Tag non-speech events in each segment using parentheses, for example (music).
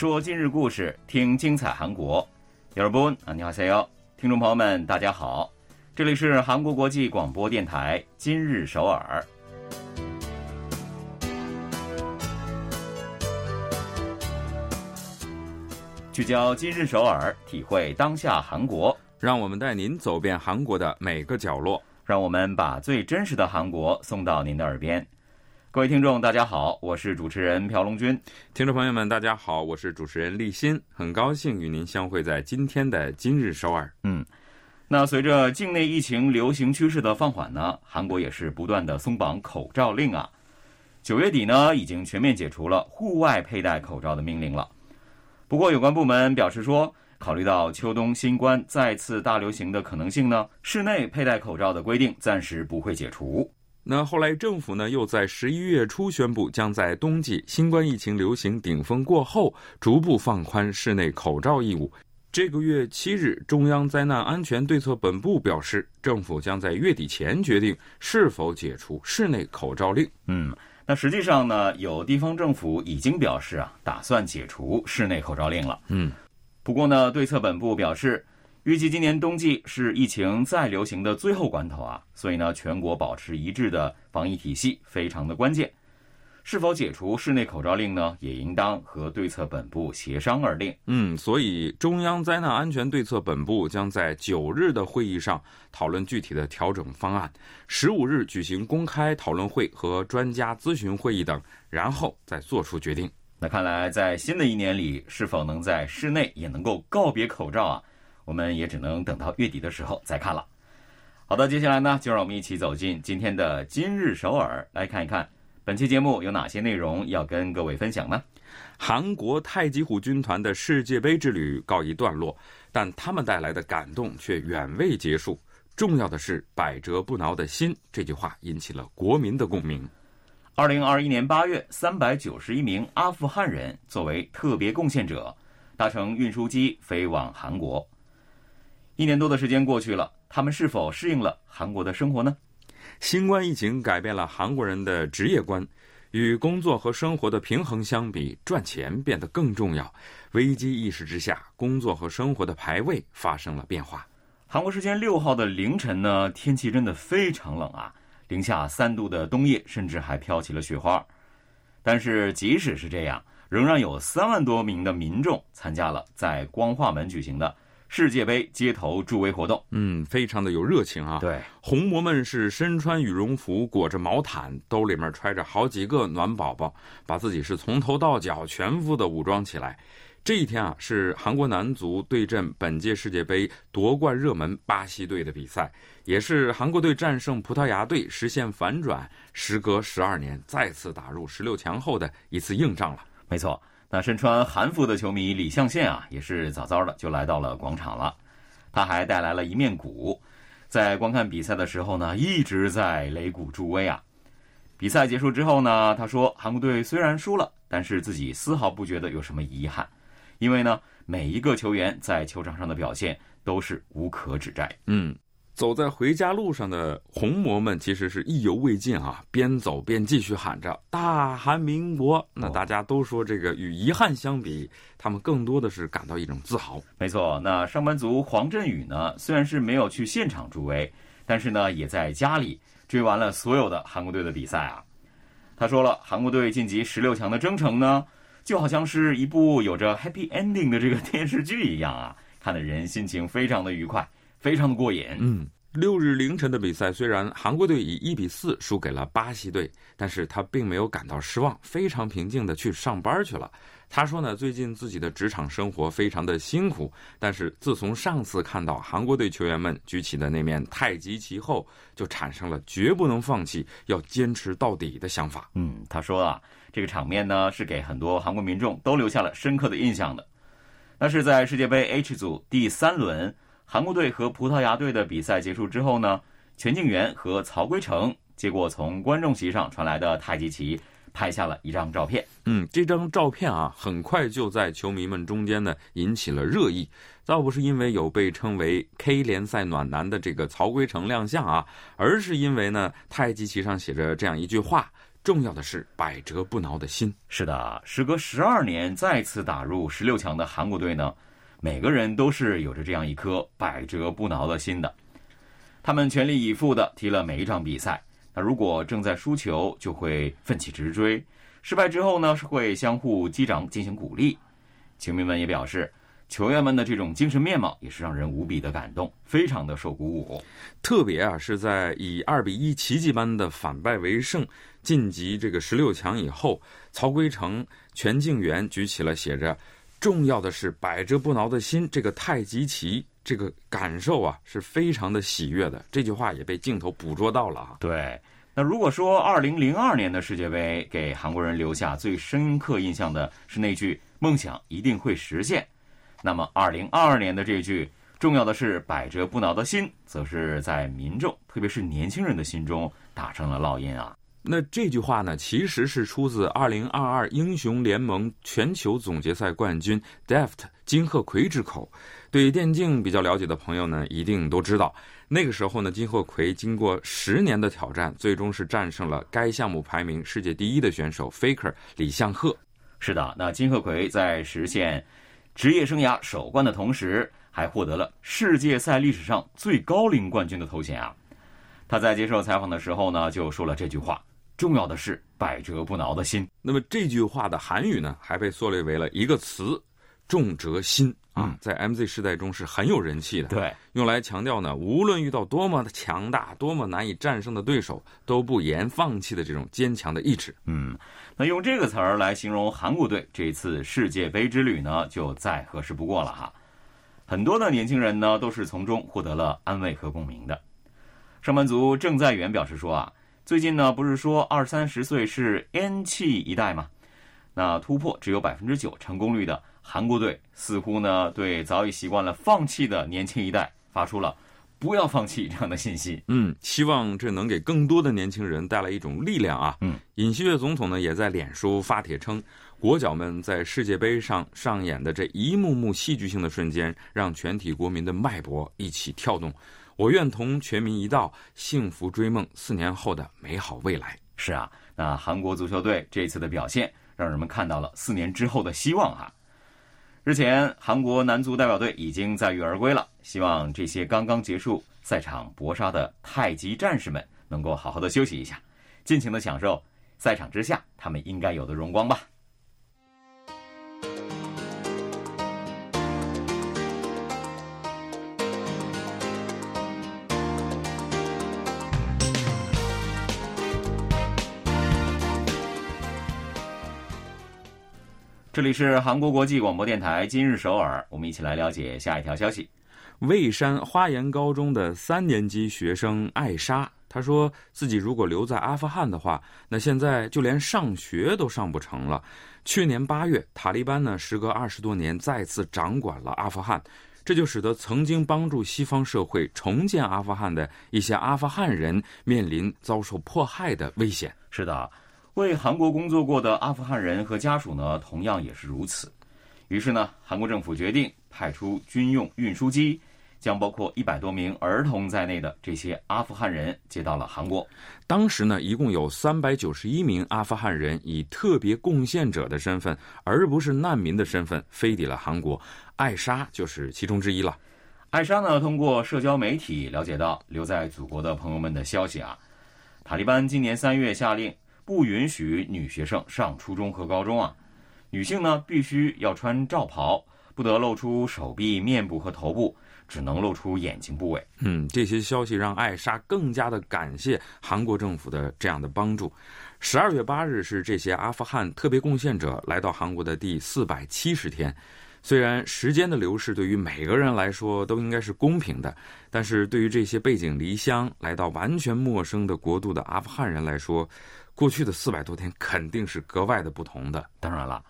说今日故事，听精彩韩国。여러분啊，你好，C O，听众朋友们，大家好，这里是韩国国际广播电台今日首尔。聚焦今日首尔，体会当下韩国，让我们带您走遍韩国的每个角落，让我们把最真实的韩国送到您的耳边。 各位听众，大家好，我是主持人朴龙军。听众朋友们，大家好，我是主持人立新，很高兴与您相会在今天的今日首尔。嗯，那随着境内疫情流行趋势的放缓呢，韩国也是不断的松绑口罩令啊。九月底呢，已经全面解除了户外佩戴口罩的命令了。不过，有关部门表示说，考虑到秋冬新冠再次大流行的可能性呢，室内佩戴口罩的规定暂时不会解除。那后来政府呢，又在十一月初宣布，将在冬季新冠疫情流行顶峰过后，逐步放宽室内口罩义务。这个月七日，中央灾难安全对策本部表示，政府将在月底前决定是否解除室内口罩令。嗯，那实际上呢，有地方政府已经表示啊，打算解除室内口罩令了。嗯，不过呢，对策本部表示。预计今年冬季是疫情再流行的最后关头啊，所以呢，全国保持一致的防疫体系非常的关键。是否解除室内口罩令呢？也应当和对策本部协商而定。嗯，所以中央灾难安全对策本部将在九日的会议上讨论具体的调整方案，十五日举行公开讨论会和专家咨询会议等，然后再做出决定。那看来，在新的一年里，是否能在室内也能够告别口罩啊？我们也只能等到月底的时候再看了。好的，接下来呢，就让我们一起走进今天的今日首尔，来看一看本期节目有哪些内容要跟各位分享呢？韩国太极虎军团的世界杯之旅告一段落，但他们带来的感动却远未结束。重要的是“百折不挠的心”这句话引起了国民的共鸣。二零二一年八月，三百九十一名阿富汗人作为特别贡献者，搭乘运输机飞往韩国。一年多的时间过去了，他们是否适应了韩国的生活呢？新冠疫情改变了韩国人的职业观，与工作和生活的平衡相比，赚钱变得更重要。危机意识之下，工作和生活的排位发生了变化。韩国时间六号的凌晨呢，天气真的非常冷啊，零下三度的冬夜，甚至还飘起了雪花。但是即使是这样，仍然有三万多名的民众参加了在光化门举行的。世界杯街头助威活动，嗯，非常的有热情啊。对，红魔们是身穿羽绒服，裹着毛毯，兜里面揣着好几个暖宝宝，把自己是从头到脚全副的武装起来。这一天啊，是韩国男足对阵本届世界杯夺冠热门巴西队的比赛，也是韩国队战胜葡萄牙队实现反转，时隔十二年再次打入十六强后的一次硬仗了。没错。那身穿韩服的球迷李相宪啊，也是早早的就来到了广场了。他还带来了一面鼓，在观看比赛的时候呢，一直在擂鼓助威啊。比赛结束之后呢，他说：“韩国队虽然输了，但是自己丝毫不觉得有什么遗憾，因为呢，每一个球员在球场上的表现都是无可指摘。”嗯。走在回家路上的红魔们其实是意犹未尽啊，边走边继续喊着“大韩民国”。那大家都说，这个与遗憾相比，他们更多的是感到一种自豪。没错，那上班族黄振宇呢，虽然是没有去现场助威，但是呢，也在家里追完了所有的韩国队的比赛啊。他说了，韩国队晋级十六强的征程呢，就好像是一部有着 happy ending 的这个电视剧一样啊，看的人心情非常的愉快。非常的过瘾。嗯，六日凌晨的比赛，虽然韩国队以一比四输给了巴西队，但是他并没有感到失望，非常平静的去上班去了。他说呢，最近自己的职场生活非常的辛苦，但是自从上次看到韩国队球员们举起的那面太极旗后，就产生了绝不能放弃、要坚持到底的想法。嗯，他说啊，这个场面呢，是给很多韩国民众都留下了深刻的印象的。那是在世界杯 H 组第三轮。韩国队和葡萄牙队的比赛结束之后呢，全敬元和曹圭成接过从观众席上传来的太极旗，拍下了一张照片。嗯，这张照片啊，很快就在球迷们中间呢引起了热议。倒不是因为有被称为 K 联赛暖男的这个曹圭成亮相啊，而是因为呢，太极旗上写着这样一句话：“重要的是百折不挠的心。是的，时隔十二年再次打入十六强的韩国队呢，每个人都是有着这样一颗百折不挠的心的。他们全力以赴的踢了每一场比赛。那如果正在输球，就会奋起直追；失败之后呢，是会相互击掌进行鼓励。球迷们也表示。球员们的这种精神面貌也是让人无比的感动，非常的受鼓舞。特别啊，是在以二比一奇迹般的反败为胜晋级这个十六强以后，曹圭成、全敬元举起了写着“重要的是百折不挠的心”这个太极旗，这个感受啊是非常的喜悦的。这句话也被镜头捕捉到了啊。对，那如果说二零零二年的世界杯给韩国人留下最深刻印象的是那句“梦想一定会实现”。那么，二零二二年的这句“重要的是百折不挠的心”，则是在民众，特别是年轻人的心中打成了烙印啊。那这句话呢，其实是出自二零二二英雄联盟全球总决赛冠军 Deft 金赫奎之口。对电竞比较了解的朋友呢，一定都知道，那个时候呢，金赫奎经过十年的挑战，最终是战胜了该项目排名世界第一的选手 Faker 李相赫。是的，那金赫奎在实现。职业生涯首冠的同时，还获得了世界赛历史上最高龄冠军的头衔啊！他在接受采访的时候呢，就说了这句话：“重要的是百折不挠的心。”那么这句话的韩语呢，还被缩略为了一个词。重哲心啊，在 MZ 时代中是很有人气的。对，用来强调呢，无论遇到多么的强大、多么难以战胜的对手，都不言放弃的这种坚强的意志。嗯，那用这个词儿来形容韩国队这次世界杯之旅呢，就再合适不过了哈。很多的年轻人呢，都是从中获得了安慰和共鸣的。上班族郑在元表示说啊，最近呢，不是说二三十岁是烟气一代吗？那突破只有百分之九成功率的。韩国队似乎呢，对早已习惯了放弃的年轻一代发出了“不要放弃”这样的信息。嗯，希望这能给更多的年轻人带来一种力量啊。嗯，尹锡悦总统呢也在脸书发帖称，国脚们在世界杯上 (laughs) 上演的这一幕幕戏剧性的瞬间，让全体国民的脉搏一起跳动。我愿同全民一道，幸福追梦四年后的美好未来。是啊，那韩国足球队这次的表现，让人们看到了四年之后的希望哈。日前，韩国男足代表队已经载誉而归了。希望这些刚刚结束赛场搏杀的太极战士们能够好好的休息一下，尽情的享受赛场之下他们应该有的荣光吧。这里是韩国国际广播电台今日首尔，我们一起来了解下一条消息。蔚山花岩高中的三年级学生艾莎，她说自己如果留在阿富汗的话，那现在就连上学都上不成了。去年八月，塔利班呢时隔二十多年再次掌管了阿富汗，这就使得曾经帮助西方社会重建阿富汗的一些阿富汗人面临遭受迫害的危险。是的。为韩国工作过的阿富汗人和家属呢，同样也是如此。于是呢，韩国政府决定派出军用运输机，将包括一百多名儿童在内的这些阿富汗人接到了韩国。当时呢，一共有三百九十一名阿富汗人以特别贡献者的身份，而不是难民的身份飞抵了韩国。艾莎就是其中之一了。艾莎呢，通过社交媒体了解到留在祖国的朋友们的消息啊。塔利班今年三月下令。不允许女学生上初中和高中啊！女性呢必须要穿罩袍，不得露出手臂、面部和头部，只能露出眼睛部位。嗯，这些消息让艾莎更加的感谢韩国政府的这样的帮助。十二月八日是这些阿富汗特别贡献者来到韩国的第四百七十天。虽然时间的流逝对于每个人来说都应该是公平的，但是对于这些背井离乡来到完全陌生的国度的阿富汗人来说，过去的四百多天肯定是格外的不同的。当然了，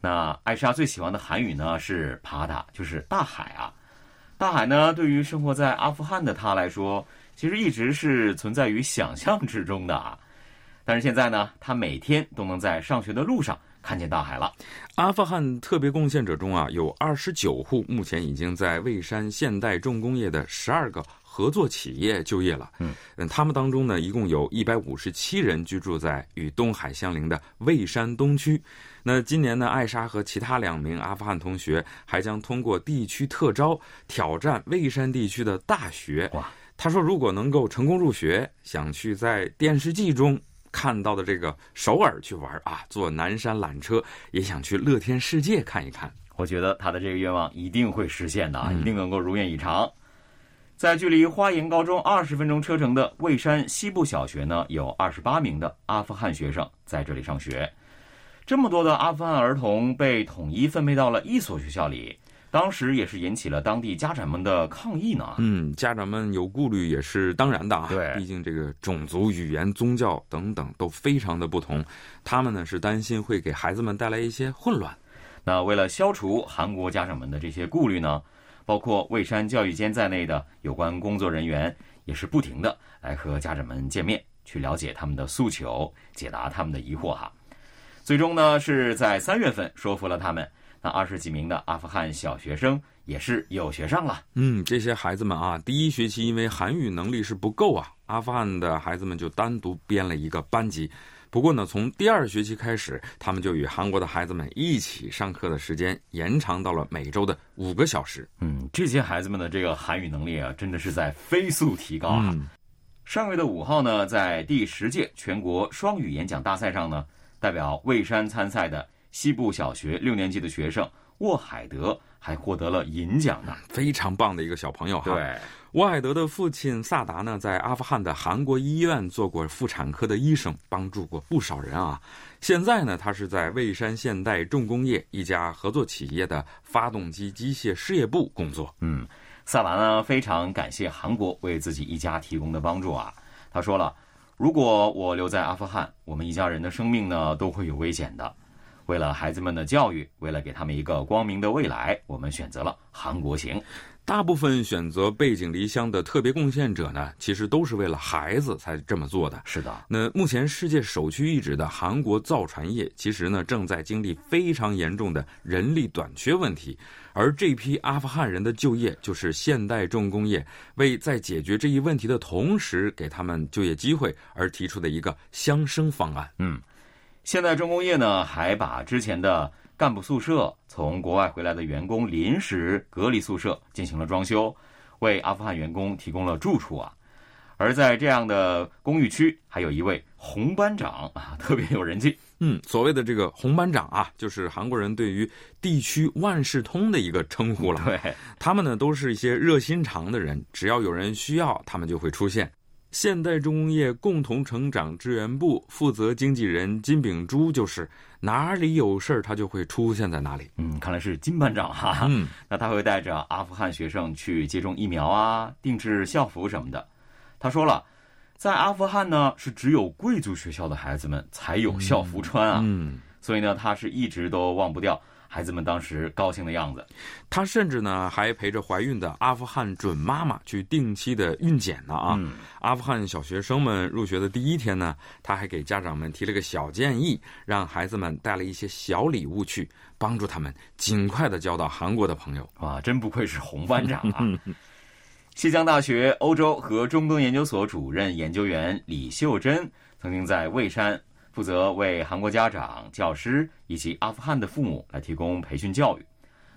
那艾莎最喜欢的韩语呢是“帕达”，就是大海啊。大海呢，对于生活在阿富汗的他来说，其实一直是存在于想象之中的啊。但是现在呢，他每天都能在上学的路上看见大海了。阿富汗特别贡献者中啊，有二十九户目前已经在蔚山现代重工业的十二个。合作企业就业了。嗯，他们当中呢，一共有一百五十七人居住在与东海相邻的蔚山东区。那今年呢，艾莎和其他两名阿富汗同学还将通过地区特招挑战蔚山地区的大学。哇！他说，如果能够成功入学，想去在电视剧中看到的这个首尔去玩啊，坐南山缆车，也想去乐天世界看一看。我觉得他的这个愿望一定会实现的啊，一定能够如愿以偿。在距离花岩高中二十分钟车程的蔚山西部小学呢，有二十八名的阿富汗学生在这里上学。这么多的阿富汗儿童被统一分配到了一所学校里。当时也是引起了当地家长们的抗议呢。嗯，家长们有顾虑也是当然的啊。对，毕竟这个种族、语言、宗教等等都非常的不同，他们呢是担心会给孩子们带来一些混乱。那为了消除韩国家长们的这些顾虑呢，包括蔚山教育监在内的有关工作人员也是不停的来和家长们见面，去了解他们的诉求，解答他们的疑惑哈。最终呢是在三月份说服了他们。那二十几名的阿富汗小学生也是有学上了。嗯，这些孩子们啊，第一学期因为韩语能力是不够啊，阿富汗的孩子们就单独编了一个班级。不过呢，从第二学期开始，他们就与韩国的孩子们一起上课的时间延长到了每周的五个小时。嗯，这些孩子们的这个韩语能力啊，真的是在飞速提高啊。上个月的五号呢，在第十届全国双语演讲大赛上呢，代表蔚山参赛的。西部小学六年级的学生沃海德还获得了银奖呢，非常棒的一个小朋友哈。对，沃海德的父亲萨达呢，在阿富汗的韩国医院做过妇产科的医生，帮助过不少人啊。现在呢，他是在蔚山现代重工业一家合作企业的发动机机械事业部工作。嗯，萨达呢非常感谢韩国为自己一家提供的帮助啊。他说了，如果我留在阿富汗，我们一家人的生命呢都会有危险的。为了孩子们的教育，为了给他们一个光明的未来，我们选择了韩国行。大部分选择背井离乡的特别贡献者呢，其实都是为了孩子才这么做的。是的，那目前世界首屈一指的韩国造船业，其实呢正在经历非常严重的人力短缺问题，而这批阿富汗人的就业，就是现代重工业为在解决这一问题的同时，给他们就业机会而提出的一个相生方案。嗯。现在重工业呢，还把之前的干部宿舍、从国外回来的员工临时隔离宿舍进行了装修，为阿富汗员工提供了住处啊。而在这样的公寓区，还有一位红班长啊，特别有人气。嗯，所谓的这个红班长啊，就是韩国人对于地区万事通的一个称呼了。(laughs) 对，他们呢都是一些热心肠的人，只要有人需要，他们就会出现。现代重工业共同成长支援部负责经纪人金炳珠就是哪里有事儿他就会出现在哪里。嗯，看来是金班长哈。嗯，那他会带着阿富汗学生去接种疫苗啊，定制校服什么的。他说了，在阿富汗呢是只有贵族学校的孩子们才有校服穿啊。嗯，所以呢他是一直都忘不掉。孩子们当时高兴的样子，他甚至呢还陪着怀孕的阿富汗准妈妈去定期的孕检呢啊！阿富汗小学生们入学的第一天呢，他还给家长们提了个小建议，让孩子们带了一些小礼物去，帮助他们尽快的交到韩国的朋友。哇，真不愧是红班长啊！西江大学欧洲和中东研究所主任研究员李秀珍曾经在蔚山。负责为韩国家长、教师以及阿富汗的父母来提供培训教育。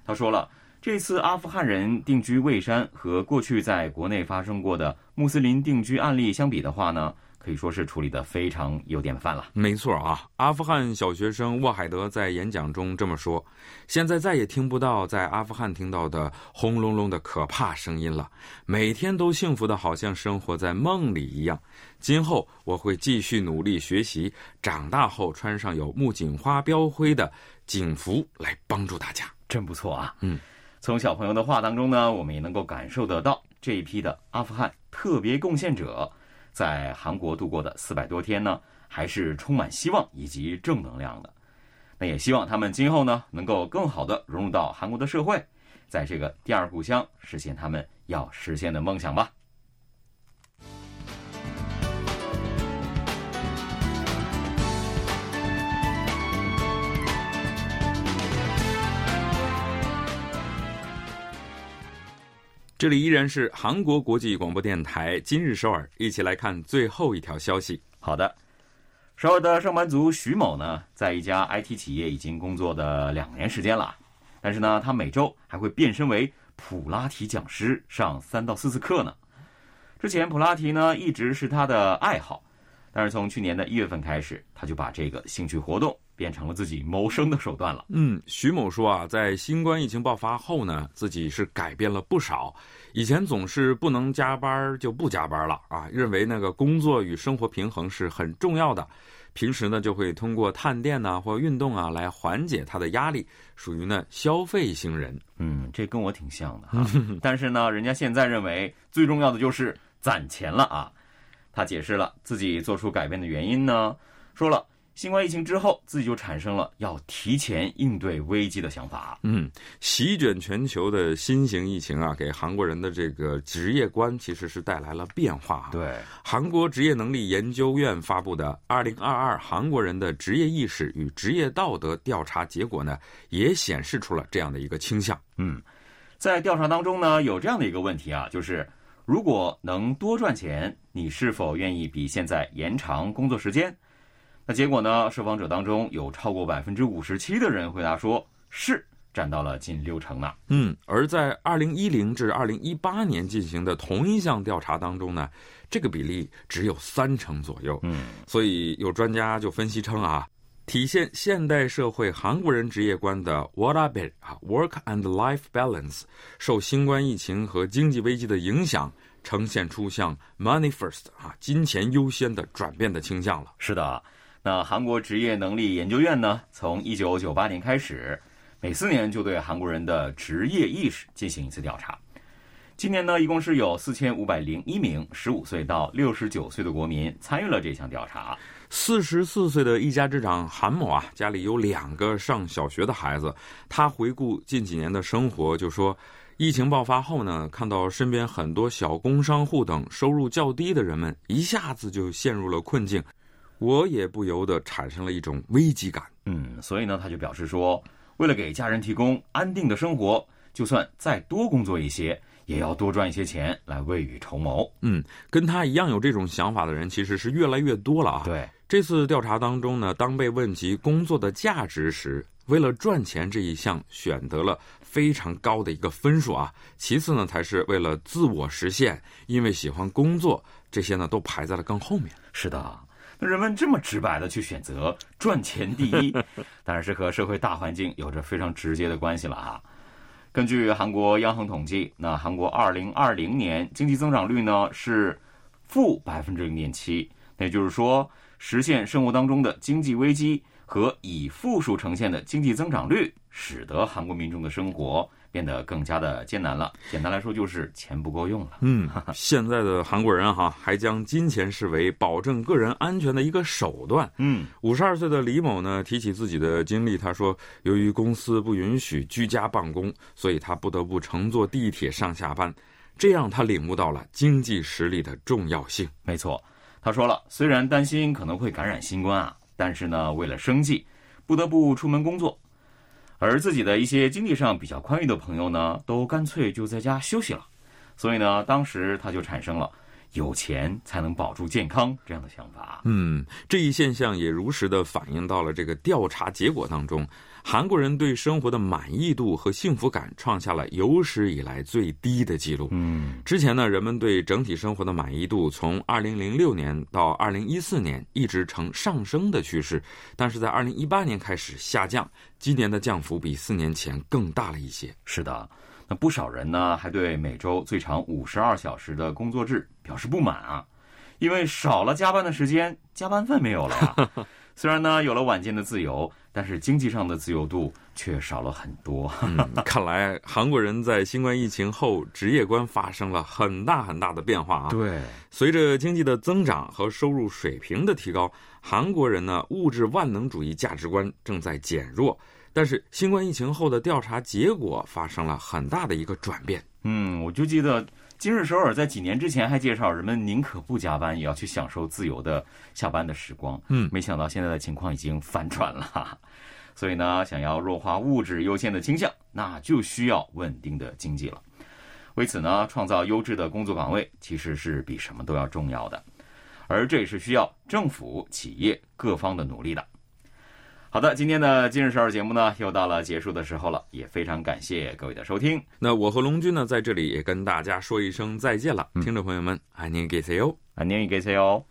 他说了，这次阿富汗人定居蔚山和过去在国内发生过的穆斯林定居案例相比的话呢？可以说是处理的非常有典范了。没错啊，阿富汗小学生沃海德在演讲中这么说：“现在再也听不到在阿富汗听到的轰隆隆的可怕声音了，每天都幸福的好像生活在梦里一样。今后我会继续努力学习，长大后穿上有木槿花标徽的警服来帮助大家。”真不错啊！嗯，从小朋友的话当中呢，我们也能够感受得到这一批的阿富汗特别贡献者。在韩国度过的四百多天呢，还是充满希望以及正能量的。那也希望他们今后呢，能够更好的融入到韩国的社会，在这个第二故乡实现他们要实现的梦想吧。这里依然是韩国国际广播电台今日首尔，一起来看最后一条消息。好的，首尔的上班族徐某呢，在一家 IT 企业已经工作的两年时间了，但是呢，他每周还会变身为普拉提讲师，上三到四次课呢。之前普拉提呢一直是他的爱好，但是从去年的一月份开始，他就把这个兴趣活动。变成了自己谋生的手段了。嗯，徐某说啊，在新冠疫情爆发后呢，自己是改变了不少。以前总是不能加班就不加班了啊，认为那个工作与生活平衡是很重要的。平时呢，就会通过探店呐或运动啊来缓解他的压力，属于呢消费型人。嗯，这跟我挺像的哈。(laughs) 但是呢，人家现在认为最重要的就是攒钱了啊。他解释了自己做出改变的原因呢，说了。新冠疫情之后，自己就产生了要提前应对危机的想法。嗯，席卷全球的新型疫情啊，给韩国人的这个职业观其实是带来了变化。对，韩国职业能力研究院发布的《二零二二韩国人的职业意识与职业道德调查结果》呢，也显示出了这样的一个倾向。嗯，在调查当中呢，有这样的一个问题啊，就是如果能多赚钱，你是否愿意比现在延长工作时间？那结果呢？受访者当中有超过百分之五十七的人回答说是，占到了近六成呢。嗯，而在二零一零至二零一八年进行的同一项调查当中呢，这个比例只有三成左右。嗯，所以有专家就分析称啊，体现现代社会韩国人职业观的 What a bit 啊，Work and Life Balance，受新冠疫情和经济危机的影响，呈现出向 Money First 啊，金钱优先的转变的倾向了。是的。那韩国职业能力研究院呢，从一九九八年开始，每四年就对韩国人的职业意识进行一次调查。今年呢，一共是有四千五百零一名十五岁到六十九岁的国民参与了这项调查。四十四岁的一家之长韩某啊，家里有两个上小学的孩子。他回顾近几年的生活，就说：疫情爆发后呢，看到身边很多小工商户等收入较低的人们，一下子就陷入了困境。我也不由得产生了一种危机感。嗯，所以呢，他就表示说，为了给家人提供安定的生活，就算再多工作一些，也要多赚一些钱来未雨绸缪。嗯，跟他一样有这种想法的人其实是越来越多了啊。对，这次调查当中呢，当被问及工作的价值时，为了赚钱这一项选择了非常高的一个分数啊。其次呢，才是为了自我实现，因为喜欢工作，这些呢都排在了更后面。是的。人们这么直白的去选择赚钱第一，(laughs) 当然是和社会大环境有着非常直接的关系了啊。根据韩国央行统计，那韩国二零二零年经济增长率呢是负百分之零点七，那也就是说，实现生活当中的经济危机和以负数呈现的经济增长率，使得韩国民众的生活。变得更加的艰难了。简单来说，就是钱不够用了。嗯，现在的韩国人哈，还将金钱视为保证个人安全的一个手段。嗯，五十二岁的李某呢，提起自己的经历，他说，由于公司不允许居家办公，所以他不得不乘坐地铁上下班。这样，他领悟到了经济实力的重要性。没错，他说了，虽然担心可能会感染新冠啊，但是呢，为了生计，不得不出门工作。而自己的一些经济上比较宽裕的朋友呢，都干脆就在家休息了。所以呢，当时他就产生了“有钱才能保住健康”这样的想法。嗯，这一现象也如实的反映到了这个调查结果当中。韩国人对生活的满意度和幸福感创下了有史以来最低的记录。嗯，之前呢，人们对整体生活的满意度从2006年到2014年一直呈上升的趋势，但是在2018年开始下降，今年的降幅比四年前更大了一些。是的，那不少人呢还对每周最长52小时的工作制表示不满啊，因为少了加班的时间，加班费没有了呀。(laughs) 虽然呢有了晚间的自由。但是经济上的自由度却少了很多。(laughs) 看来韩国人在新冠疫情后职业观发生了很大很大的变化啊！对，随着经济的增长和收入水平的提高，韩国人呢物质万能主义价值观正在减弱。但是新冠疫情后的调查结果发生了很大的一个转变。嗯，我就记得。今日首尔在几年之前还介绍人们宁可不加班也要去享受自由的下班的时光，嗯，没想到现在的情况已经反转了，(laughs) 所以呢，想要弱化物质优先的倾向，那就需要稳定的经济了。为此呢，创造优质的工作岗位其实是比什么都要重要的，而这也是需要政府、企业各方的努力的。好的，今天的今日十二节目呢，又到了结束的时候了，也非常感谢各位的收听。那我和龙军呢，在这里也跟大家说一声再见了，听众朋友们，安宁给 C 哦，安宁给 C 哦。